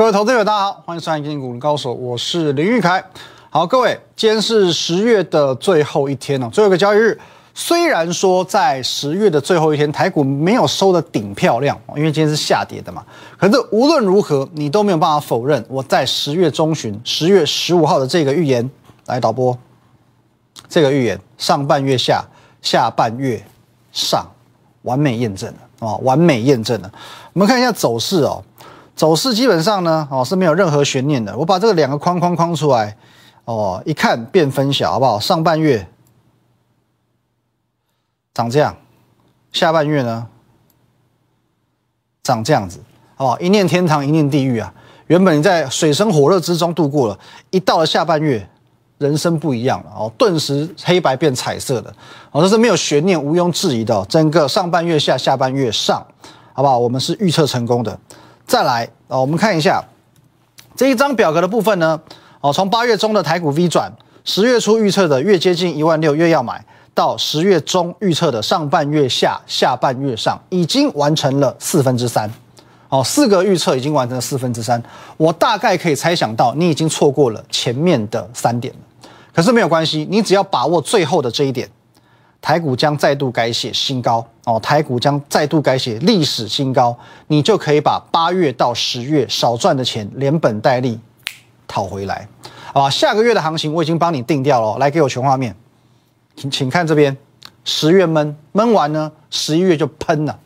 各位投资者，大家好，欢迎收看《金股高手》，我是林玉凯。好，各位，今天是十月的最后一天了，最后一个交易日。虽然说在十月的最后一天，台股没有收的顶漂亮，因为今天是下跌的嘛。可是无论如何，你都没有办法否认我在十月中旬、十月十五号的这个预言。来，导播，这个预言上半月下，下半月上，完美验证了啊！完美验证了。我们看一下走势哦。走势基本上呢，哦是没有任何悬念的。我把这个两个框框框出来，哦，一看变分晓，好不好？上半月长这样，下半月呢长这样子，好不好？一念天堂，一念地狱啊！原本你在水深火热之中度过了，一到了下半月，人生不一样了哦，顿时黑白变彩色的哦，这是没有悬念、毋庸置疑的。哦整个上半月下，下半月上，好不好？我们是预测成功的。再来哦，我们看一下这一张表格的部分呢。哦，从八月中的台股 V 转，十月初预测的越接近一万六越要买，到十月中预测的上半月下下半月上，已经完成了四分之三。哦，四个预测已经完成了四分之三。我大概可以猜想到，你已经错过了前面的三点了。可是没有关系，你只要把握最后的这一点。台股将再度改写新高哦，台股将再度改写历史新高，你就可以把八月到十月少赚的钱连本带利讨回来，好吧？下个月的行情我已经帮你定掉了，来给我全画面，请请看这边，十月闷闷完呢，十一月就喷了，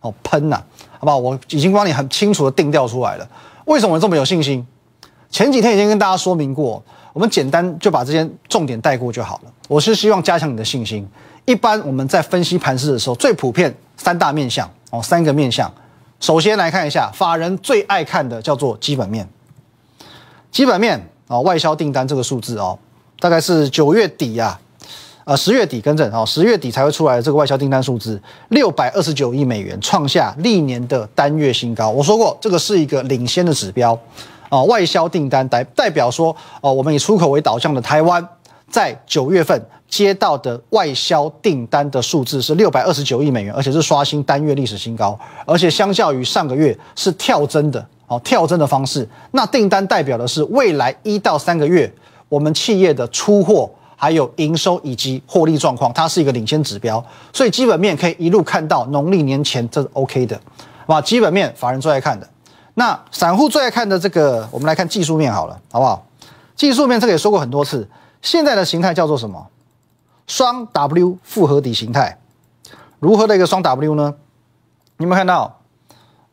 哦喷了，好不好？我已经帮你很清楚的定调出来了，为什么这么有信心？前几天已经跟大家说明过，我们简单就把这些重点带过就好了。我是希望加强你的信心。一般我们在分析盘势的时候，最普遍三大面向哦，三个面向。首先来看一下法人最爱看的叫做基本面。基本面啊，外销订单这个数字哦，大概是九月底呀，呃十月底更正哦，十月底才会出来的这个外销订单数字，六百二十九亿美元，创下历年的单月新高。我说过，这个是一个领先的指标啊，外销订单代代表说哦，我们以出口为导向的台湾。在九月份接到的外销订单的数字是六百二十九亿美元，而且是刷新单月历史新高，而且相较于上个月是跳增的哦，跳增的方式。那订单代表的是未来一到三个月我们企业的出货、还有营收以及获利状况，它是一个领先指标，所以基本面可以一路看到农历年前，这是 OK 的，好吧？基本面法人最爱看的，那散户最爱看的这个，我们来看技术面好了，好不好？技术面这个也说过很多次。现在的形态叫做什么？双 W 复合底形态，如何的一个双 W 呢？你有没有看到？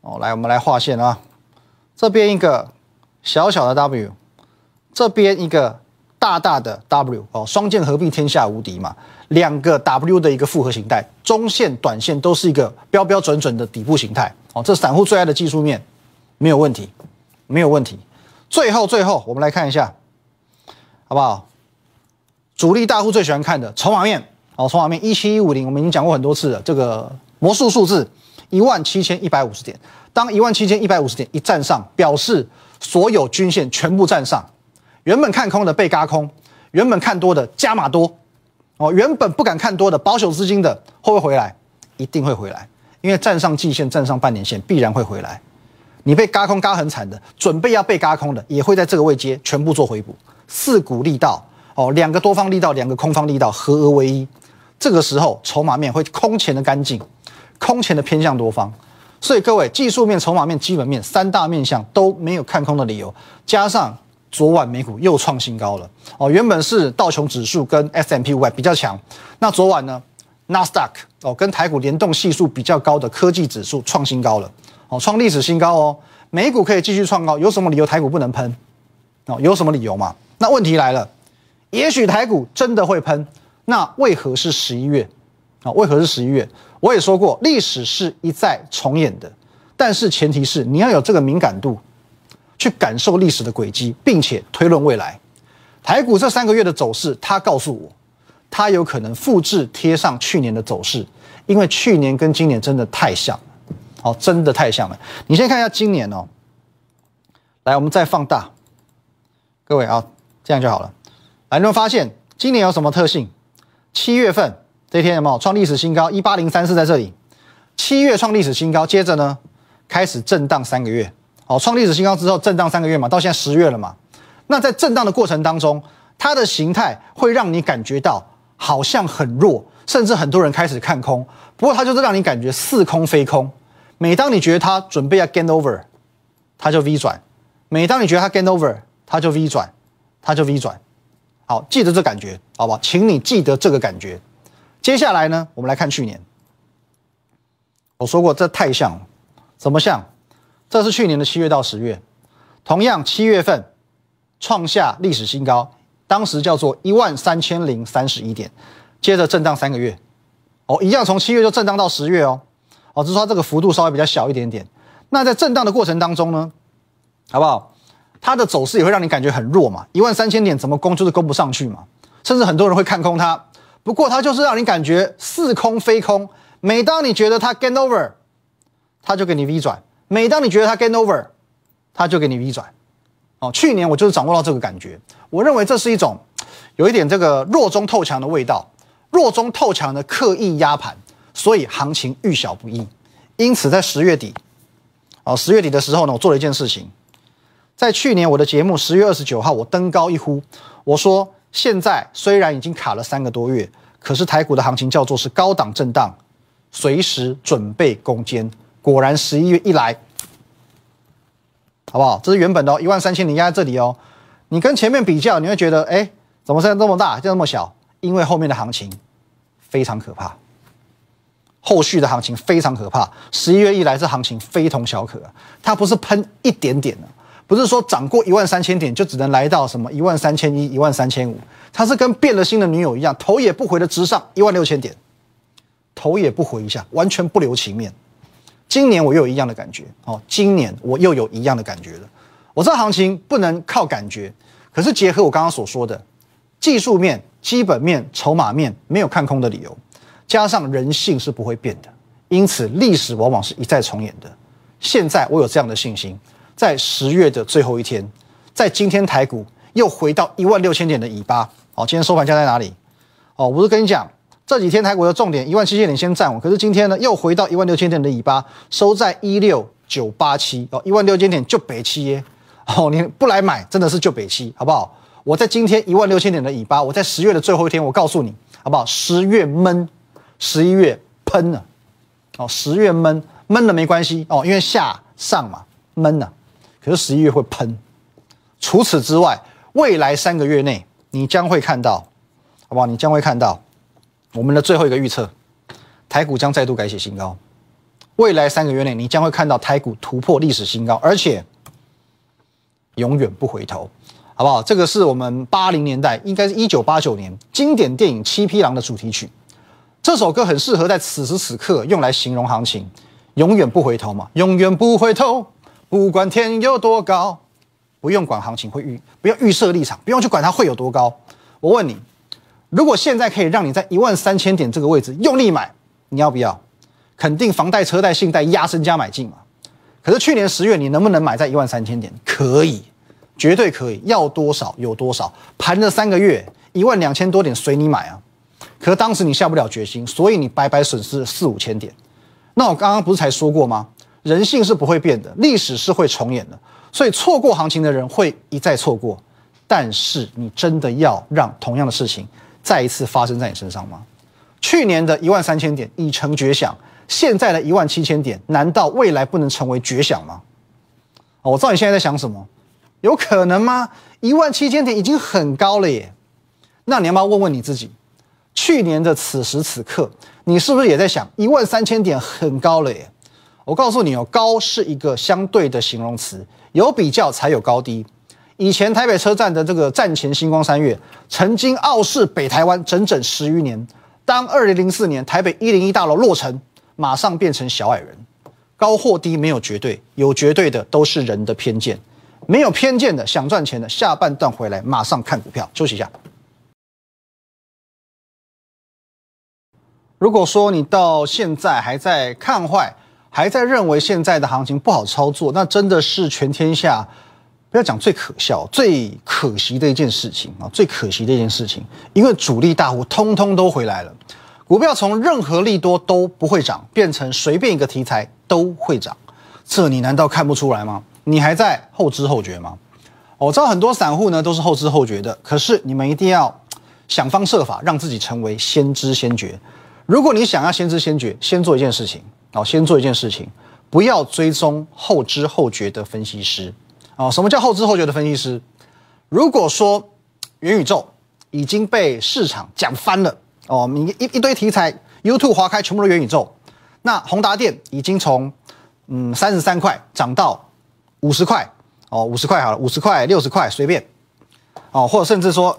哦，来，我们来画线啊。这边一个小小的 W，这边一个大大的 W，哦，双剑合璧天下无敌嘛。两个 W 的一个复合形态，中线、短线都是一个标标准准的底部形态。哦，这散户最爱的技术面，没有问题，没有问题。最后，最后，我们来看一下，好不好？主力大户最喜欢看的筹码面，哦，筹码面一七一五零，我们已经讲过很多次了。这个魔术数字一万七千一百五十点，当一万七千一百五十点一站上，表示所有均线全部站上，原本看空的被嘎空，原本看多的加码多，哦，原本不敢看多的保守资金的会不会回来？一定会回来，因为站上季线，站上半年线，必然会回来。你被嘎空嘎很惨的，准备要被嘎空的，也会在这个位阶全部做回补，四股力道。哦，两个多方力道，两个空方力道合而为一，这个时候筹码面会空前的干净，空前的偏向多方，所以各位技术面、筹码面、基本面三大面向都没有看空的理由。加上昨晚美股又创新高了，哦，原本是道琼指数跟 S M P 五百比较强，那昨晚呢，纳斯达克哦跟台股联动系数比较高的科技指数创新高了，哦，创历史新高哦，美股可以继续创高，有什么理由台股不能喷？哦，有什么理由嘛？那问题来了。也许台股真的会喷，那为何是十一月？啊，为何是十一月？我也说过，历史是一再重演的，但是前提是你要有这个敏感度，去感受历史的轨迹，并且推论未来。台股这三个月的走势，它告诉我，它有可能复制贴上去年的走势，因为去年跟今年真的太像了，哦，真的太像了。你先看一下今年哦，来，我们再放大，各位啊，这样就好了。来，你们发现今年有什么特性？七月份这天有没有创历史新高？一八零三四在这里，七月创历史新高，接着呢开始震荡三个月，哦，创历史新高之后震荡三个月嘛，到现在十月了嘛。那在震荡的过程当中，它的形态会让你感觉到好像很弱，甚至很多人开始看空。不过它就是让你感觉似空非空。每当你觉得它准备要 gain over，它就 V 转；每当你觉得它 gain over，它就 V 转，它就 V 转。好，记得这感觉，好不好？请你记得这个感觉。接下来呢，我们来看去年。我说过这太像了，怎么像？这是去年的七月到十月，同样七月份创下历史新高，当时叫做一万三千零三十一点，接着震荡三个月，哦，一样从七月就震荡到十月哦，哦，只是说这个幅度稍微比较小一点点。那在震荡的过程当中呢，好不好？它的走势也会让你感觉很弱嘛，一万三千点怎么攻就是攻不上去嘛，甚至很多人会看空它。不过它就是让你感觉似空非空，每当你觉得它 gain over，它就给你 V 转。每当你觉得它 gain over，它就给你 V 转，哦，去年我就是掌握到这个感觉，我认为这是一种有一点这个弱中透强的味道，弱中透强的刻意压盘，所以行情遇小不易。因此在十月底，哦，十月底的时候呢，我做了一件事情，在去年我的节目十月二十九号，我登高一呼，我说现在虽然已经卡了三个多月，可是台股的行情叫做是高档震荡，随时准备攻坚。果然，十一月一来，好不好？这是原本的哦，一万三千，你压在这里哦。你跟前面比较，你会觉得，哎，怎么现在这么大，就那么小？因为后面的行情非常可怕，后续的行情非常可怕。十一月一来，这行情非同小可，它不是喷一点点的，不是说涨过一万三千点就只能来到什么一万三千一、一万三千五，它是跟变了心的女友一样，头也不回的直上一万六千点，头也不回一下，完全不留情面。今年我又有一样的感觉哦，今年我又有一样的感觉了。我知道行情不能靠感觉，可是结合我刚刚所说的技术面、基本面、筹码面，没有看空的理由，加上人性是不会变的，因此历史往往是一再重演的。现在我有这样的信心，在十月的最后一天，在今天台股又回到一万六千点的尾巴。哦，今天收盘价在哪里？哦，我是跟你讲。这几天台股的重点一万七千点先站稳，可是今天呢又回到一万六千点的尾巴，收在一六九八七哦，一万六千点就北七耶哦，你不来买真的是就北七，好不好？我在今天一万六千点的尾巴，我在十月的最后一天，我告诉你好不好？十月闷，十一月喷了哦，十月闷闷了没关系哦，因为下上嘛闷了，可是十一月会喷。除此之外，未来三个月内你将会看到，好不好？你将会看到。我们的最后一个预测，台股将再度改写新高。未来三个月内，你将会看到台股突破历史新高，而且永远不回头，好不好？这个是我们八零年代，应该是一九八九年经典电影《七匹狼》的主题曲。这首歌很适合在此时此刻用来形容行情，永远不回头嘛，永远不回头，不管天有多高，不用管行情会预，不要预设立场，不用去管它会有多高。我问你。如果现在可以让你在一万三千点这个位置用力买，你要不要？肯定房贷、车贷、信贷压身加买进嘛。可是去年十月你能不能买在一万三千点？可以，绝对可以。要多少有多少，盘了三个月，一万两千多点随你买啊。可是当时你下不了决心，所以你白白损失了四五千点。那我刚刚不是才说过吗？人性是不会变的，历史是会重演的。所以错过行情的人会一再错过，但是你真的要让同样的事情。再一次发生在你身上吗？去年的一万三千点已成绝响，现在的一万七千点，难道未来不能成为绝响吗？哦我知道你现在在想什么，有可能吗？一万七千点已经很高了耶，那你要不要问问你自己？去年的此时此刻，你是不是也在想一万三千点很高了耶？我告诉你哦，高是一个相对的形容词，有比较才有高低。以前台北车站的这个站前星光三月，曾经傲视北台湾整整十余年。当二零零四年台北一零一大楼落成，马上变成小矮人。高或低没有绝对，有绝对的都是人的偏见。没有偏见的想赚钱的，下半段回来马上看股票。休息一下。如果说你到现在还在看坏，还在认为现在的行情不好操作，那真的是全天下。不要讲最可笑、最可惜的一件事情啊！最可惜的一件事情，因为主力大户通通都回来了，股票从任何利多都不会涨，变成随便一个题材都会涨，这你难道看不出来吗？你还在后知后觉吗？我知道很多散户呢都是后知后觉的，可是你们一定要想方设法让自己成为先知先觉。如果你想要先知先觉，先做一件事情哦，先做一件事情，不要追踪后知后觉的分析师哦。什么叫后知后觉的分析师？如果说元宇宙已经被市场讲翻了哦，你一一堆题材，YouTube 划开全部都元宇宙，那宏达电已经从嗯三十三块涨到五十块。哦，五十块好了，五十块、六十块随便，哦，或者甚至说，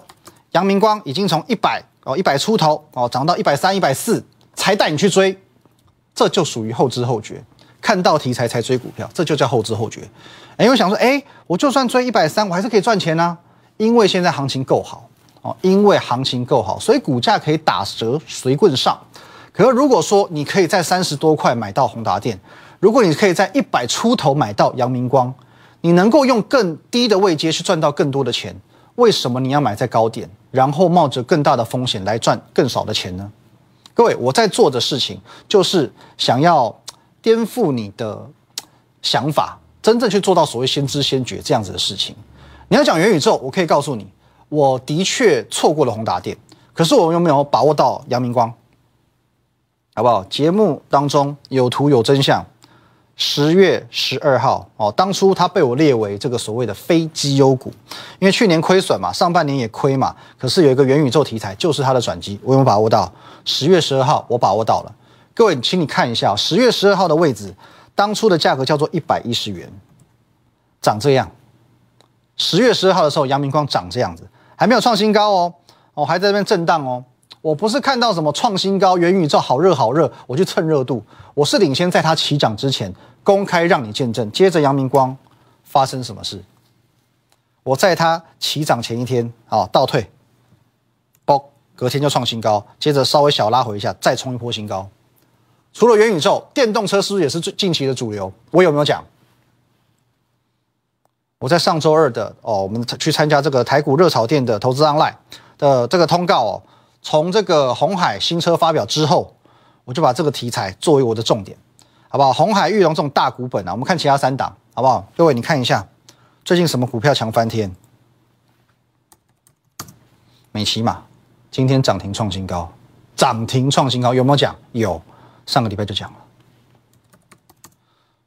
阳明光已经从一百哦一百出头哦涨到一百三、一百四，才带你去追，这就属于后知后觉，看到题材才追股票，这就叫后知后觉。哎，我想说，哎，我就算追一百三，我还是可以赚钱啊，因为现在行情够好哦，因为行情够好，所以股价可以打折随棍上。可是如果说你可以在三十多块买到宏达电，如果你可以在一百出头买到阳明光。你能够用更低的位阶去赚到更多的钱，为什么你要买在高点，然后冒着更大的风险来赚更少的钱呢？各位，我在做的事情就是想要颠覆你的想法，真正去做到所谓先知先觉这样子的事情。你要讲元宇宙，我可以告诉你，我的确错过了宏达电，可是我有没有把握到阳明光？好不好？节目当中有图有真相。十月十二号哦，当初它被我列为这个所谓的非绩优股，因为去年亏损嘛，上半年也亏嘛。可是有一个元宇宙题材，就是它的转机，我有把握到。十月十二号我把握到了，各位，请你看一下十月十二号的位置，当初的价格叫做一百一十元，长这样。十月十二号的时候，阳明光长这样子，还没有创新高哦，哦，还在那边震荡哦。我不是看到什么创新高，元宇宙好热好热，我去蹭热度。我是领先在它起涨之前公开让你见证。接着阳明光发生什么事？我在它起涨前一天啊倒退，包隔天就创新高，接着稍微小拉回一下，再冲一波新高。除了元宇宙，电动车是不是也是最近期的主流？我有没有讲？我在上周二的哦，我们去参加这个台股热炒店的投资 online 的这个通告哦。从这个红海新车发表之后，我就把这个题材作为我的重点，好不好？红海、玉龙这种大股本啊，我们看其他三档，好不好？各位你看一下，最近什么股票强翻天？美骑马今天涨停创新高，涨停创新高有没有讲？有，上个礼拜就讲了。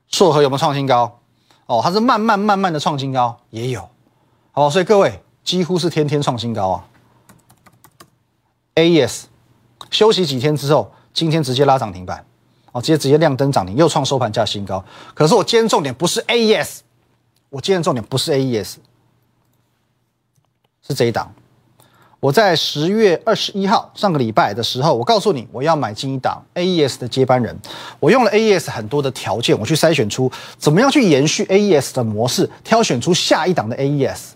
硕和有没有创新高？哦，它是慢慢慢慢的创新高，也有，好，所以各位几乎是天天创新高啊。AES 休息几天之后，今天直接拉涨停板，哦，直接直接亮灯涨停，又创收盘价新高。可是我今天重点不是 AES，我今天重点不是 AES，是这一档。我在十月二十一号上个礼拜的时候，我告诉你我要买进一档 AES 的接班人，我用了 AES 很多的条件，我去筛选出怎么样去延续 AES 的模式，挑选出下一档的 AES。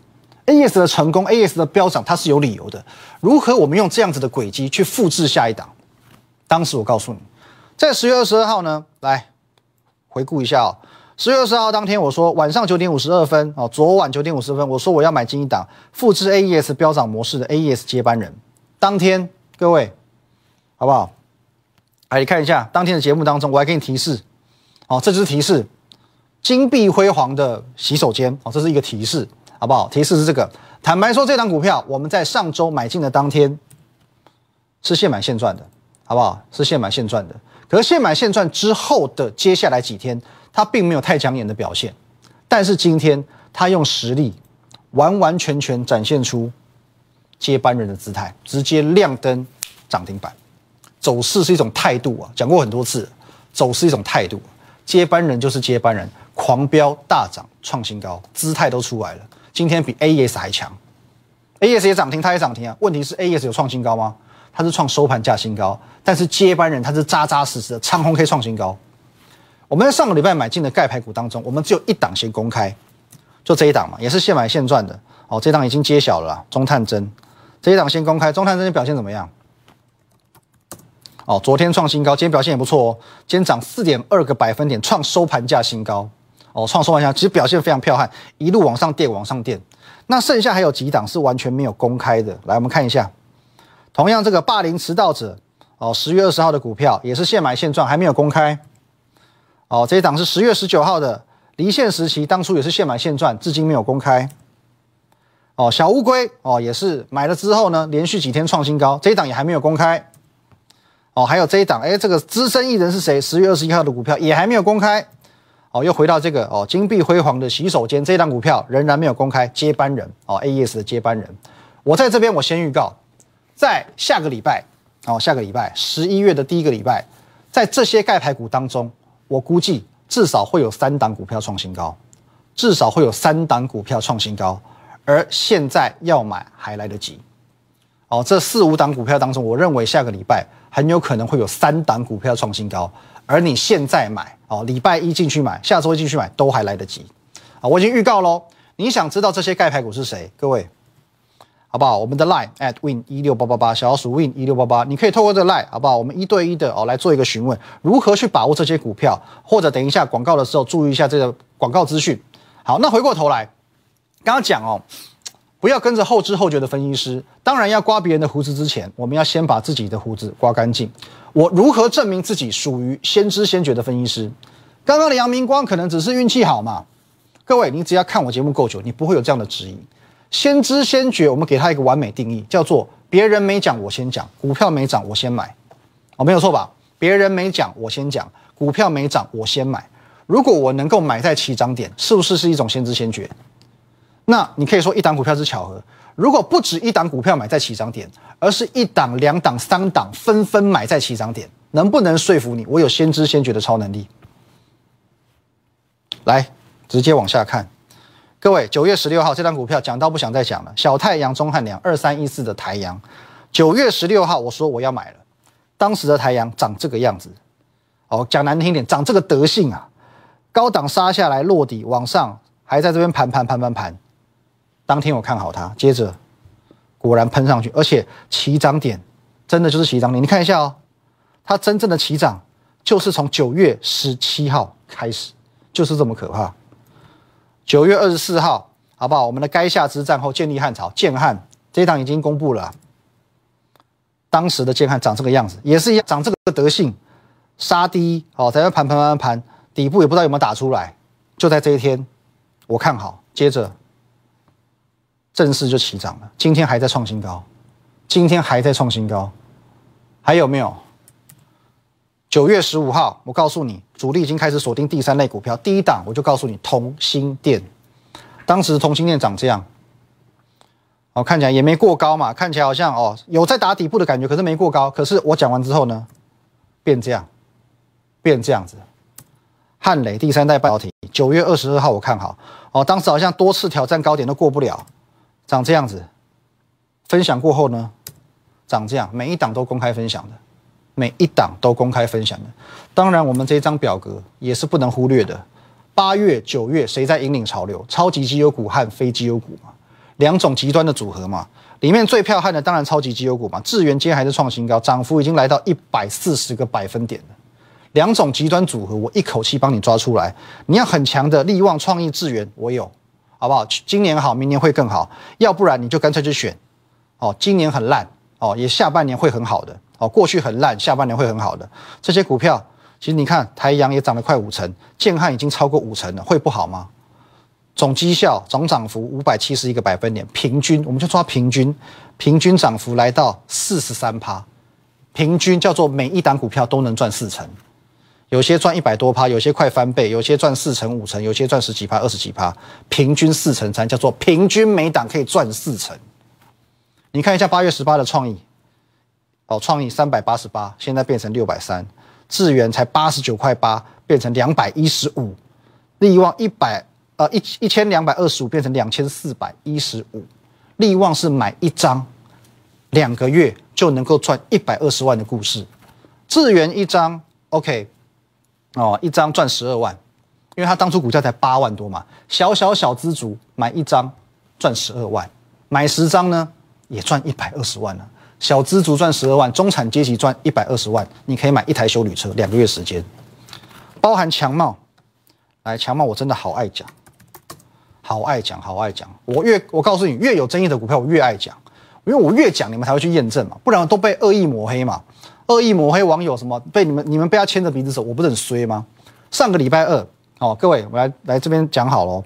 AES 的成功，AES 的飙涨，它是有理由的。如何我们用这样子的轨迹去复制下一档？当时我告诉你，在十月二十二号呢，来回顾一下哦。十月二十二号当天，我说晚上九点五十二分哦，昨晚九点五十分，我说我要买进一档复制 AES 飙涨模式的 AES 接班人。当天各位好不好？来你看一下当天的节目当中，我还给你提示哦，这就是提示，金碧辉煌的洗手间哦，这是一个提示。好不好？提示是这个。坦白说，这档股票我们在上周买进的当天是现买现赚的，好不好？是现买现赚的。可是现买现赚之后的接下来几天，它并没有太抢眼的表现。但是今天它用实力完完全全展现出接班人的姿态，直接亮灯涨停板。走势是一种态度啊，讲过很多次，走势一种态度，接班人就是接班人，狂飙大涨创新高，姿态都出来了。今天比 AES 还强，AES 也涨停，它也涨停啊。问题是 AES 有创新高吗？它是创收盘价新高，但是接班人它是扎扎实实的长虹可以创新高。我们在上个礼拜买进的钙牌股当中，我们只有一档先公开，就这一档嘛，也是现买现赚的。哦，这档已经揭晓了，中探针这一档先公开，中探针表现怎么样？哦，昨天创新高，今天表现也不错哦，今天涨四点二个百分点，创收盘价新高。哦，创收完下，其实表现非常彪悍，一路往上垫，往上垫。那剩下还有几档是完全没有公开的，来我们看一下。同样，这个霸凌迟到者，哦，十月二十号的股票也是现买现赚，还没有公开。哦，这一档是十月十九号的离线时期当初也是现买现赚，至今没有公开。哦，小乌龟哦，也是买了之后呢，连续几天创新高，这一档也还没有公开。哦，还有这一档，哎，这个资深艺人是谁？十月二十一号的股票也还没有公开。哦，又回到这个哦，金碧辉煌的洗手间，这一档股票仍然没有公开接班人哦，AES 的接班人。我在这边我先预告，在下个礼拜哦，下个礼拜十一月的第一个礼拜，在这些盖牌股当中，我估计至少会有三档股票创新高，至少会有三档股票创新高。而现在要买还来得及，哦，这四五档股票当中，我认为下个礼拜很有可能会有三档股票创新高，而你现在买，哦，礼拜一进去买，下周一进去买都还来得及，啊，我已经预告喽。你想知道这些盖牌股是谁？各位，好不好？我们的 line at win 一六八八八，小老鼠 win 一六八八，你可以透过这 line，好不好？我们一对一的哦来做一个询问，如何去把握这些股票，或者等一下广告的时候注意一下这个广告资讯。好，那回过头来。刚刚讲哦，不要跟着后知后觉的分析师。当然要刮别人的胡子之前，我们要先把自己的胡子刮干净。我如何证明自己属于先知先觉的分析师？刚刚的阳明光可能只是运气好嘛？各位，你只要看我节目够久，你不会有这样的质疑。先知先觉，我们给他一个完美定义，叫做别人没讲我先讲，股票没涨我先买。哦，没有错吧？别人没讲我先讲，股票没涨我先买。如果我能够买在起涨点，是不是是一种先知先觉？那你可以说一档股票是巧合，如果不止一档股票买在起涨点，而是一档、两档、三档纷纷买在起涨点，能不能说服你？我有先知先觉的超能力？来，直接往下看，各位，九月十六号这张股票讲到不想再讲了，小太阳、钟汉良二三一四的台阳，九月十六号我说我要买了，当时的台阳长这个样子，哦，讲难听点，长这个德性啊，高档杀下来落底往上，还在这边盘盘盘盘盘。当天我看好它，接着果然喷上去，而且起涨点真的就是起涨点。你看一下哦，它真正的起涨就是从九月十七号开始，就是这么可怕。九月二十四号，好不好？我们的垓下之战后建立汉朝，建汉这一档已经公布了，当时的建汉长这个样子，也是一样长这个德性，杀低哦，在那盘盘盘盘，底部也不知道有没有打出来，就在这一天，我看好，接着。正式就起涨了，今天还在创新高，今天还在创新高，还有没有？九月十五号，我告诉你，主力已经开始锁定第三类股票，第一档我就告诉你，同心电，当时同心电涨这样，哦，看起来也没过高嘛，看起来好像哦有在打底部的感觉，可是没过高，可是我讲完之后呢，变这样，变这样子，汉磊第三代半导体，九月二十二号我看好，哦，当时好像多次挑战高点都过不了。长这样子，分享过后呢，长这样，每一档都公开分享的，每一档都公开分享的。当然，我们这张表格也是不能忽略的。八月、九月谁在引领潮流？超级绩优股和非绩优股嘛，两种极端的组合嘛。里面最彪悍的当然超级绩优股嘛。智源今天还是创新高，涨幅已经来到一百四十个百分点了。两种极端组合，我一口气帮你抓出来。你要很强的力旺、创意、智源，我有。好不好？今年好，明年会更好。要不然你就干脆去选，哦，今年很烂，哦，也下半年会很好的，哦，过去很烂，下半年会很好的这些股票，其实你看台阳也涨了快五成，建汉已经超过五成了，会不好吗？总绩效总涨幅五百七十一个百分点，平均我们就抓平均，平均涨幅来到四十三趴，平均叫做每一档股票都能赚四成。有些赚一百多趴，有些快翻倍，有些赚四成五成，有些赚十几趴、二十几趴，平均四成三，叫做平均每档可以赚四成。你看一下八月十八的创意，哦，创意三百八十八，现在变成六百三，智源才八十九块八，变成两百一十五，利旺一百呃一一千两百二十五变成两千四百一十五，利旺是买一张两个月就能够赚一百二十万的故事，智源一张 OK。哦，一张赚十二万，因为他当初股价才八万多嘛，小小小资族买一张赚十二万，买十张呢也赚一百二十万了。小资族赚十二万，中产阶级赚一百二十万，你可以买一台修旅车，两个月时间，包含强茂，来强茂我真的好爱讲，好爱讲，好爱讲，我越我告诉你越有争议的股票我越爱讲，因为我越讲你们才会去验证嘛，不然都被恶意抹黑嘛。恶意抹黑网友什么被你们你们被他牵着鼻子走，我不是很衰吗？上个礼拜二哦，各位，我来来这边讲好喽。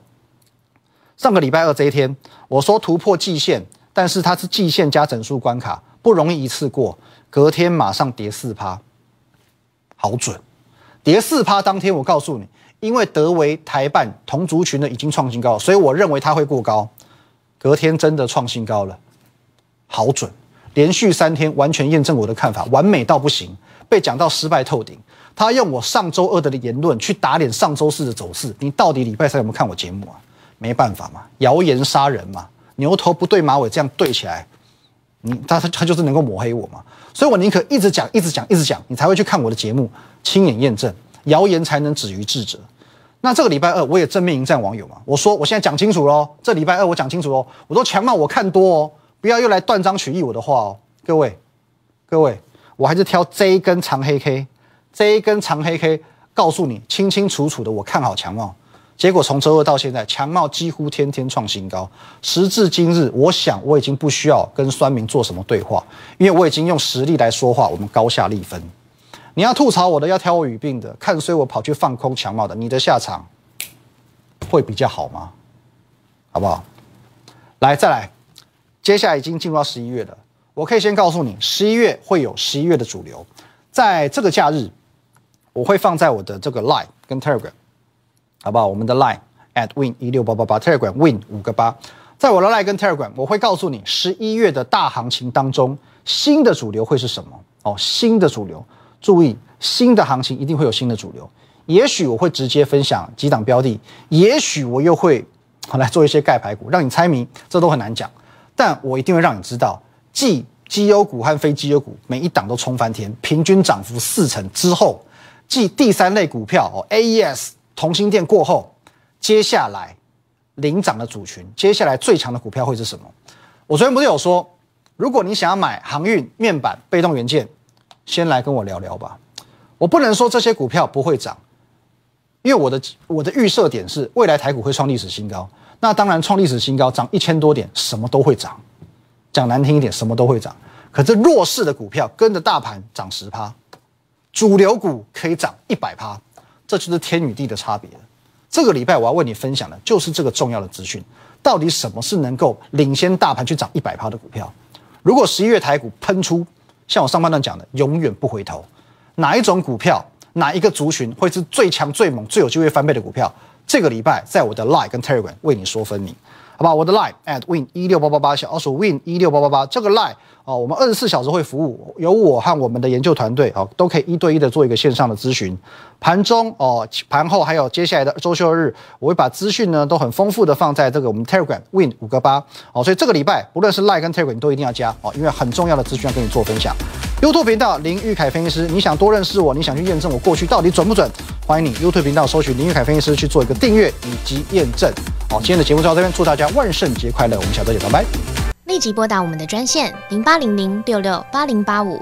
上个礼拜二这一天，我说突破季线，但是它是季线加整数关卡，不容易一次过。隔天马上跌四趴，好准。跌四趴当天，我告诉你，因为德维台办同族群的已经创新高，所以我认为它会过高。隔天真的创新高了，好准。连续三天完全验证我的看法，完美到不行，被讲到失败透顶。他用我上周二的言论去打脸上周四的走势，你到底礼拜三有没有看我节目啊？没办法嘛，谣言杀人嘛，牛头不对马尾这样对起来，你他他他就是能够抹黑我嘛。所以我宁可一直讲，一直讲，一直讲，你才会去看我的节目，亲眼验证，谣言才能止于智者。那这个礼拜二我也正面迎战网友嘛，我说我现在讲清楚喽，这礼拜二我讲清楚喽，我说强骂我看多哦。不要又来断章取义我的话哦，各位，各位，我还是挑这一根长黑 K，这一根长黑 K，告诉你清清楚楚的，我看好强茂。结果从周二到现在，强茂几乎天天创新高。时至今日，我想我已经不需要跟酸民做什么对话，因为我已经用实力来说话，我们高下立分。你要吐槽我的，要挑我语病的，看衰我跑去放空强茂的，你的下场会比较好吗？好不好？来，再来。接下来已经进入到十一月了，我可以先告诉你，十一月会有十一月的主流，在这个假日，我会放在我的这个 Line 跟 Telegram，好不好？我们的 Line at win 一六八八八，Telegram win 五个八，在我的 Line 跟 Telegram，我会告诉你十一月的大行情当中，新的主流会是什么？哦，新的主流，注意，新的行情一定会有新的主流，也许我会直接分享几档标的，也许我又会来做一些盖牌股，让你猜谜，这都很难讲。但我一定会让你知道，继绩优股和非绩优股每一档都冲翻天，平均涨幅四成之后，继第三类股票哦，AES 同心店过后，接下来领涨的主群，接下来最强的股票会是什么？我昨天不是有说，如果你想要买航运、面板、被动元件，先来跟我聊聊吧。我不能说这些股票不会涨，因为我的我的预设点是未来台股会创历史新高。那当然，创历史新高，涨一千多点，什么都会涨。讲难听一点，什么都会涨。可是弱势的股票跟着大盘涨十趴，主流股可以涨一百趴，这就是天与地的差别这个礼拜我要为你分享的就是这个重要的资讯：到底什么是能够领先大盘去涨一百趴的股票？如果十一月台股喷出，像我上半段讲的，永远不回头，哪一种股票，哪一个族群会是最强、最猛、最有机会翻倍的股票？这个礼拜，在我的 Line 跟 Telegram 为你说分明，好吧？我的 Line at win 一六八八八小老鼠 win 一六八八八，这个 Line 哦，我们二十四小时会服务，有我和我们的研究团队哦，都可以一对一的做一个线上的咨询。盘中哦，盘后还有接下来的周休日，我会把资讯呢都很丰富的放在这个我们 Telegram win 五个八哦，所以这个礼拜不论是 Line 跟 Telegram 都一定要加哦，因为很重要的资讯要跟你做分享。YouTube 频道林玉凯分析师，你想多认识我，你想去验证我过去到底准不准？欢迎你 YouTube 频道搜寻林玉凯分析师去做一个订阅以及验证。好，今天的节目就到这边，祝大家万圣节快乐，我们下周见，拜拜。立即拨打我们的专线零八零零六六八零八五